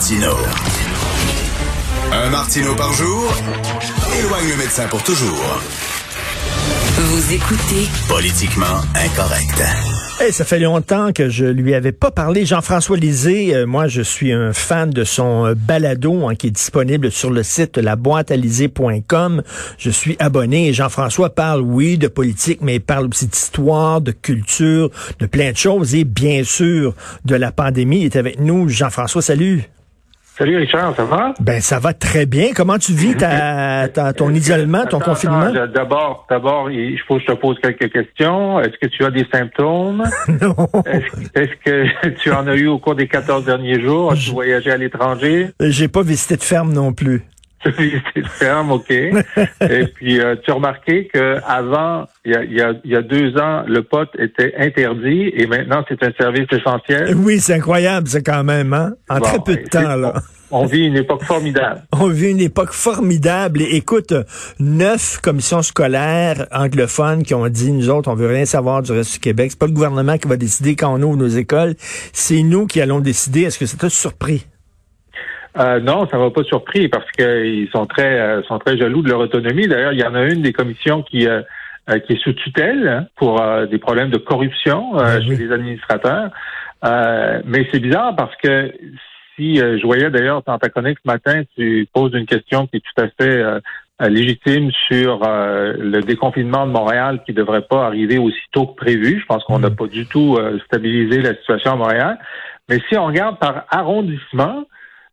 Martino. Un Martino par jour éloigne le médecin pour toujours. Vous écoutez Politiquement incorrect. Hey, ça fait longtemps que je lui avais pas parlé. Jean-François Lisée, euh, moi je suis un fan de son euh, balado hein, qui est disponible sur le site laboîtealisée.com. Je suis abonné et Jean-François parle, oui, de politique, mais il parle aussi d'histoire, de culture, de plein de choses et bien sûr de la pandémie. Il est avec nous. Jean-François, salut. Salut Richard, ça va? Ben ça va très bien. Comment tu vis ta, ta- ton isolement, ton Attends, confinement? D'abord, d'abord, il faut que je te pose quelques questions. Est-ce que tu as des symptômes? non. Est-ce est-ce que tu en as eu au cours des 14 derniers jours? As-tu voyagé à l'étranger? J'ai pas visité de ferme non plus. De OK. Et puis, euh, tu as remarqué qu'avant, il y a, il y, a, il y a deux ans, le pot était interdit et maintenant, c'est un service essentiel. Oui, c'est incroyable, c'est quand même, hein? En Bon, très peu de et temps, c'est- là. On vit une époque formidable. On vit une époque formidable. Et écoute, neuf commissions scolaires anglophones qui ont dit, nous autres, on veut rien savoir du reste du Québec. C'est pas le gouvernement qui va décider quand on ouvre nos écoles. C'est nous qui allons décider. Est-ce que ça t'a surpris? Euh, non, ça m'a pas surpris parce qu'ils sont très euh, sont très jaloux de leur autonomie. D'ailleurs, il y en a une des commissions qui euh, euh, qui est sous tutelle hein, pour euh, des problèmes de corruption euh, Ben chez les administrateurs. Euh, mais c'est bizarre parce que si euh, je voyais d'ailleurs dans ta chronique ce matin, tu poses une question qui est tout à fait légitime sur euh, le déconfinement de Montréal qui devrait pas arriver aussitôt que prévu. Je pense qu'on n'a pas du tout euh, stabilisé la situation à Montréal. Mais si on regarde par arrondissement,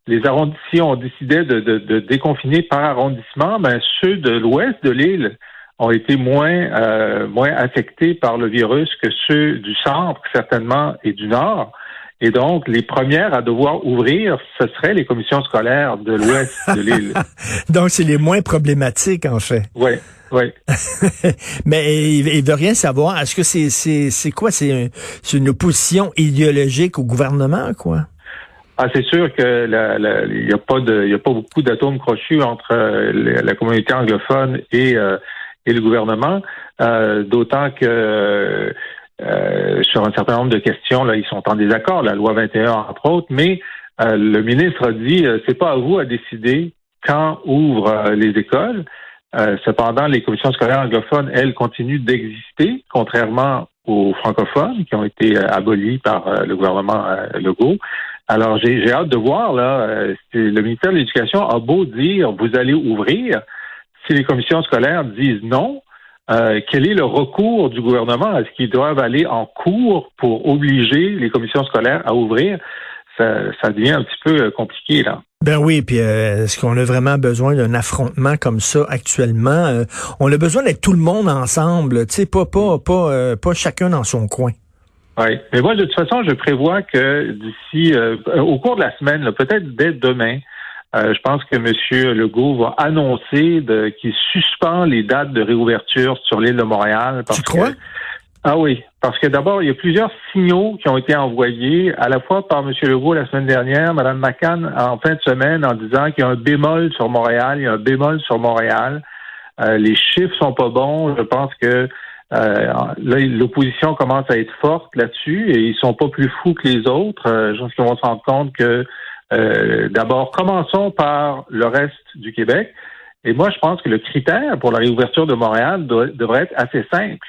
les arrondissements, si on décidait de, de- de déconfiner par arrondissement, ben ceux de l'ouest de l'île ont été moins euh, moins affectés par le virus que ceux du centre certainement et du nord. Et donc, les premières à devoir ouvrir, ce seraient les commissions scolaires de l'ouest de l'île. Donc, c'est les moins problématiques, en fait. Oui, oui. Mais il, il veut rien savoir. Est-ce que c'est, c'est, c'est quoi? C'est une opposition idéologique au gouvernement, quoi? Ah, c'est sûr que il n'y a pas de, a pas beaucoup d'atomes crochus entre euh, la, communauté anglophone et euh, et le gouvernement, euh, d'autant que euh, sur un certain nombre de questions, là, ils sont en désaccord, la loi 21 entre autres, mais euh, le ministre a dit, euh, c'est pas à vous à décider quand ouvrent euh, les écoles. Euh, cependant, les commissions scolaires anglophones, elles, continuent d'exister, contrairement aux francophones qui ont été euh, abolis par euh, le gouvernement euh, Legault. Alors, j'ai hâte de voir, là, euh, le ministère de l'Éducation a beau dire, vous allez ouvrir, si les commissions scolaires disent non, euh, quel est le recours du gouvernement? Est-ce qu'ils doivent aller en cours pour obliger les commissions scolaires à ouvrir? Ça, ça devient un petit peu euh, compliqué, là. Ben oui, puis euh, est-ce qu'on a vraiment besoin d'un affrontement comme ça actuellement? Euh, on a besoin d'être tout le monde ensemble, tu sais, pas, pas, pas, euh, pas chacun dans son coin. Oui. Mais moi, de toute façon, je prévois que d'ici, euh, au cours de la semaine, peut-être dès demain, euh, je pense que M. Legault va annoncer de- qu'il suspend les dates de réouverture sur l'île de Montréal. Parce Tu crois? Que, ah oui, parce que d'abord, il y a plusieurs signaux qui ont été envoyés, à la fois par M. Legault la semaine dernière, Mme McCann en fin de semaine, en disant qu'il y a un bémol sur Montréal, il y a un bémol sur Montréal. Euh, les chiffres sont pas bons. Je pense que euh, là, l'opposition commence à être forte là-dessus et ils sont pas plus fous que les autres. Euh, je pense qu'ils vont se rendre compte que euh, d'abord, commençons par le reste du Québec. Et moi, je pense que le critère pour la réouverture de Montréal doit- devrait être assez simple.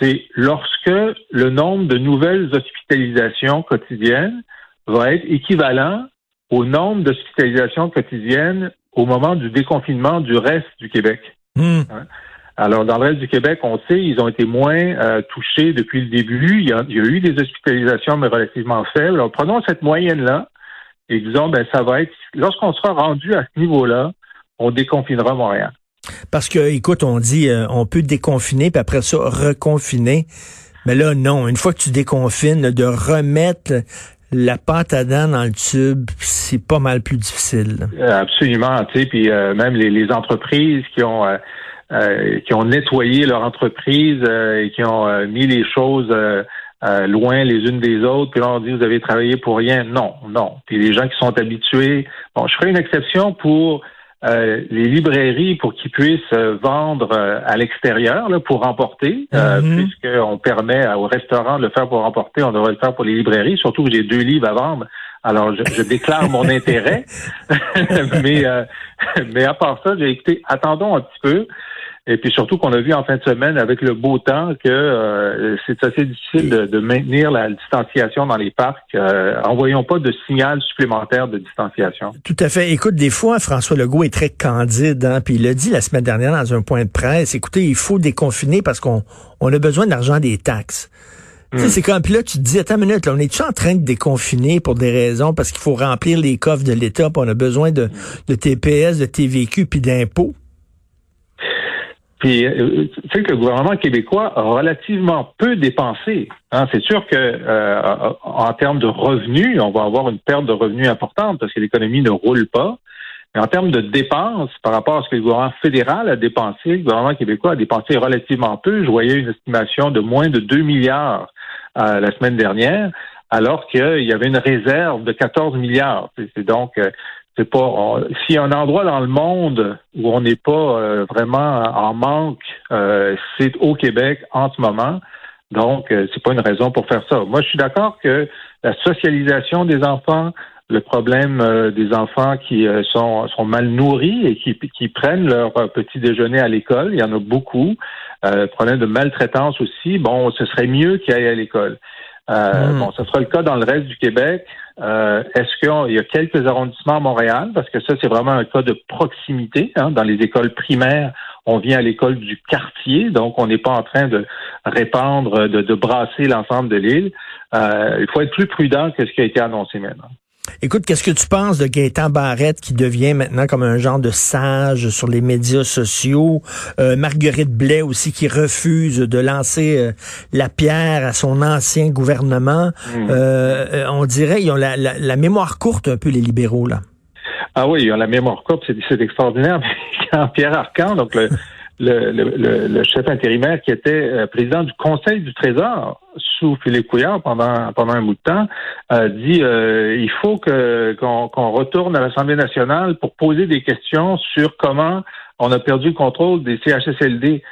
C'est lorsque le nombre de nouvelles hospitalisations quotidiennes va être équivalent au nombre d'hospitalisations quotidiennes au moment du déconfinement du reste du Québec. Hmm. Alors, dans le reste du Québec, on sait, ils ont été moins euh, touchés depuis le début. Il y, a, il y a eu des hospitalisations, mais relativement faibles. Alors, prenons cette moyenne-là et disons, ben, ça va être, lorsqu'on sera rendu à ce niveau-là, on déconfinera Montréal. Parce que, écoute, on dit, euh, on peut déconfiner, puis après ça, reconfiner. Mais là, non. Une fois que tu déconfines, de remettre la pâte à dents dans le tube, c'est pas mal plus difficile. Euh, Absolument, tu sais, puis euh, même les, les entreprises qui ont euh, qui ont nettoyé leur entreprise euh, et qui ont euh, mis les choses euh, euh, loin les unes des autres, puis là on dit vous avez travaillé pour rien. Non, non. Puis les gens qui sont habitués. Bon, je ferai une exception pour euh, les librairies pour qu'ils puissent euh, vendre euh, à l'extérieur là, pour remporter, euh, Mhm. puisqu'on permet aux restaurants de le faire pour remporter, on devrait le faire pour les librairies, surtout que j'ai deux livres à vendre Alors, je, je déclare mon intérêt. mais, euh, mais à part ça, j'ai écouté, attendons un petit peu. Et puis surtout qu'on a vu en fin de semaine avec le beau temps que euh, c'est assez difficile de, de, maintenir la distanciation dans les parcs. Euh, envoyons pas de signal supplémentaire de distanciation. Tout à fait. Écoute, des fois, François Legault est très candide, hein, puis il l'a dit la semaine dernière dans un point de presse. Écoutez, il faut déconfiner parce qu'on on a besoin d'argent des taxes. Tu sais, hmm. c'est comme, puis là, tu te dis, attends une minute, là, on est-tu en train de déconfiner pour des raisons, parce qu'il faut remplir les coffres de l'État, puis on a besoin de, de TPS, de TVQ, puis d'impôts? Puis, euh, tu sais que le gouvernement québécois a relativement peu dépensé. Hein. C'est sûr que euh, en termes de revenus, on va avoir une perte de revenus importante parce que l'économie ne roule pas. Mais en termes de dépenses, par rapport à ce que le gouvernement fédéral a dépensé, le gouvernement québécois a dépensé relativement peu. Je voyais une estimation de moins de 2 milliards euh, la semaine dernière, alors qu'il y avait une réserve de 14 milliards. C'est donc c'est pas s'il y a un endroit dans le monde où on n'est pas euh, vraiment en manque, euh, c'est au Québec en ce moment. Donc, euh, c'est pas une raison pour faire ça. Moi, je suis d'accord que la socialisation des enfants, le problème des enfants qui sont, sont mal nourris et qui, qui prennent leur petit déjeuner à l'école, il y en a beaucoup. le problème de maltraitance aussi, bon, ce serait mieux qu'ils aillent à l'école. Hmm. Bon, ce sera le cas dans le reste du Québec. Euh, est-ce qu'il y a quelques arrondissements à Montréal? Parce que ça, c'est vraiment un cas de proximité. Hein. Dans les écoles primaires, on vient à l'école du quartier, donc on n'est pas en train de répandre, de, brasser l'ensemble de l'île. Euh, il faut être plus prudent que ce qui a été annoncé maintenant. Écoute, qu'est-ce que tu penses de Gaëtan Barrette qui devient maintenant comme un genre de sage sur les médias sociaux? Euh, Marguerite Blais aussi qui refuse de lancer euh, la pierre à son ancien gouvernement. Hmm. Euh, on dirait ils ont la, la, mémoire courte un peu les libéraux là. Ah oui, ils ont la mémoire courte, c'est extraordinaire. Quand Pierre Arcan, donc le, le, le, chef intérimaire qui était euh, président du Conseil du Trésor sous Philippe Couillard pendant pendant un bout de temps, a dit euh, il faut que qu'on retourne à l'Assemblée nationale pour poser des questions sur comment on a perdu le contrôle des CHSLD.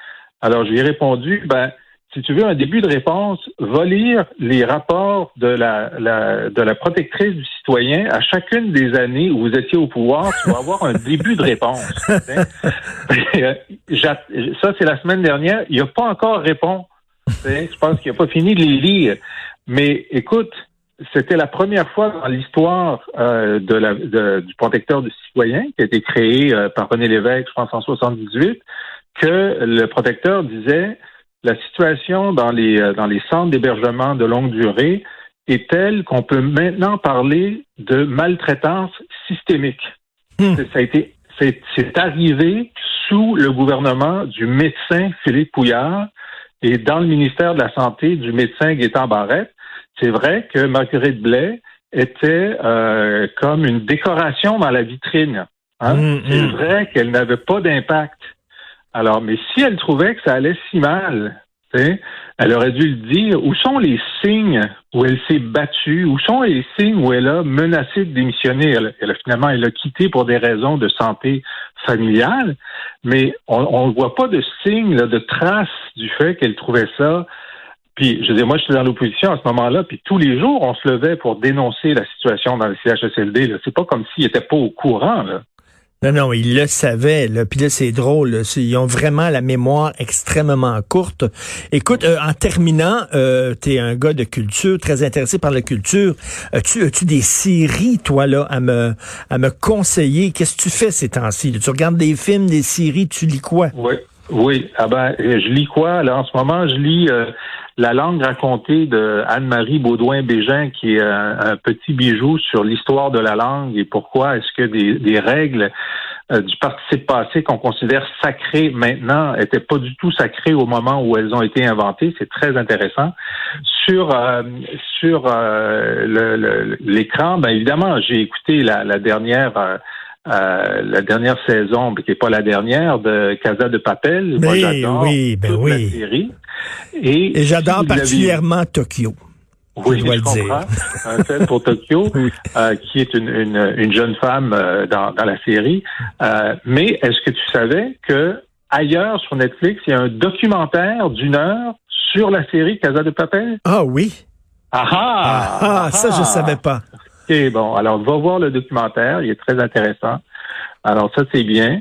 Alors je lui ai répondu ben si tu veux un début de réponse, va lire les rapports de la, de la protectrice du citoyen à chacune des années où vous étiez au pouvoir, tu vas avoir un début de réponse. Ça, c'est la semaine dernière. Il n'a pas encore répondu. Je pense qu'il n'a pas fini de les lire. Mais écoute, c'était la première fois dans l'histoire euh, de la, du protecteur du citoyen qui a été créé euh, par René Lévesque, je pense en 78, que le protecteur disait la situation dans les, euh, dans les centres d'hébergement de longue durée est telle qu'on peut maintenant parler de maltraitance systémique. Hmm. Ça a été, c'est arrivé sous le gouvernement du médecin Philippe Pouillard et dans le ministère de la Santé du médecin Gaétan Barrette. C'est vrai que Marguerite Blais était euh, comme une décoration dans la vitrine. Hein? Hmm, c'est hmm. vrai qu'elle n'avait pas d'impact. Alors, mais si elle trouvait que ça allait si mal, elle aurait dû le dire. Où sont les signes où elle s'est battue? Où sont les signes où elle a menacé de démissionner? Elle, finalement, elle a quitté pour des raisons de santé familiale, mais on ne voit pas de signes, de traces du fait qu'elle trouvait ça. Puis, je veux dire, moi, j'étais dans l'opposition à ce moment-là, puis tous les jours, on se levait pour dénoncer la situation dans le CHSLD. C'est pas comme s'il n'était pas au courant. Là. Non, non, ils le savaient. Là. Puis là, c'est drôle. Ils ont vraiment la mémoire extrêmement courte. Écoute, euh, en terminant, euh, tu es un gars de culture, très intéressé par la culture. As-tu as -tu des séries, toi, là, à me, à me conseiller? Qu'est-ce que tu fais ces temps-ci? Tu regardes des films, des séries, tu lis quoi? Oui, oui. Ah ben, je lis quoi? Là, en ce moment, je lis... Euh, la langue racontée de Anne-Marie Baudouin-Bégin, qui est un, petit bijou sur l'histoire de la langue et pourquoi est-ce que des, règles euh, du participe passé qu'on considère sacrées maintenant étaient pas du tout sacrées au moment où elles ont été inventées. C'est très intéressant. Sur euh, sur euh, l'écran, ben évidemment, j'ai écouté la, la dernière euh, la dernière saison, qui n'est pas la dernière, de Casa de Papel. Moi, j'adore oui, ben oui. la série. Et, j'adore particulièrement Tokyo. Oui, je, dois le dire. Un fait pour Tokyo, euh, qui est une, une, une jeune femme euh, dans, dans, la série. Euh, mais est-ce que tu savais que ailleurs sur Netflix, il y a un documentaire d'une heure sur la série Casa de Papel? Ah oui. Ah ah! Ah, ah ça, je savais pas. OK, bon, alors va voir le documentaire, il est très intéressant. Alors ça, c'est bien.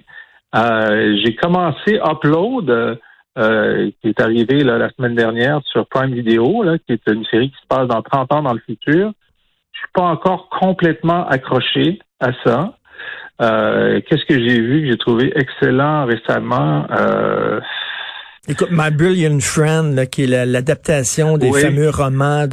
J'ai commencé Upload, euh, qui est arrivé là, la semaine dernière sur Prime Video, là, qui est une série qui se passe dans 30 ans dans le futur. Je suis pas encore complètement accroché à ça. Euh, Qu'est-ce que j'ai vu que j'ai trouvé excellent récemment? Euh, Écoute, My Brilliant Friend, là, qui est l'adaptation des Oui. fameux romans de,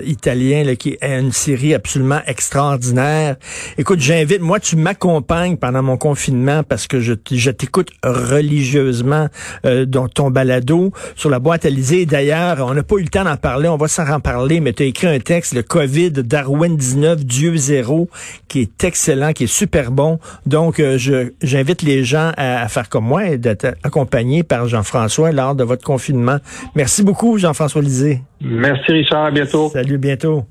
de- italiens, là, qui est une série absolument extraordinaire. Écoute, j'invite, moi, tu m'accompagnes pendant mon confinement parce que je, je t'écoute religieusement euh, dans ton balado sur la boîte à liser. D'ailleurs, on n'a pas eu le temps d'en parler, on va s'en en parler, mais tu as écrit un texte, le COVID, Darwin 19, Dieu zéro, qui est excellent, qui est super bon. Donc, euh, je j'invite les gens à, à faire comme moi et d'être accompagnés par Jean-François lors de votre confinement. Merci beaucoup, Jean-François Lisée. merci Richard, à bientôt. Salut, bientôt.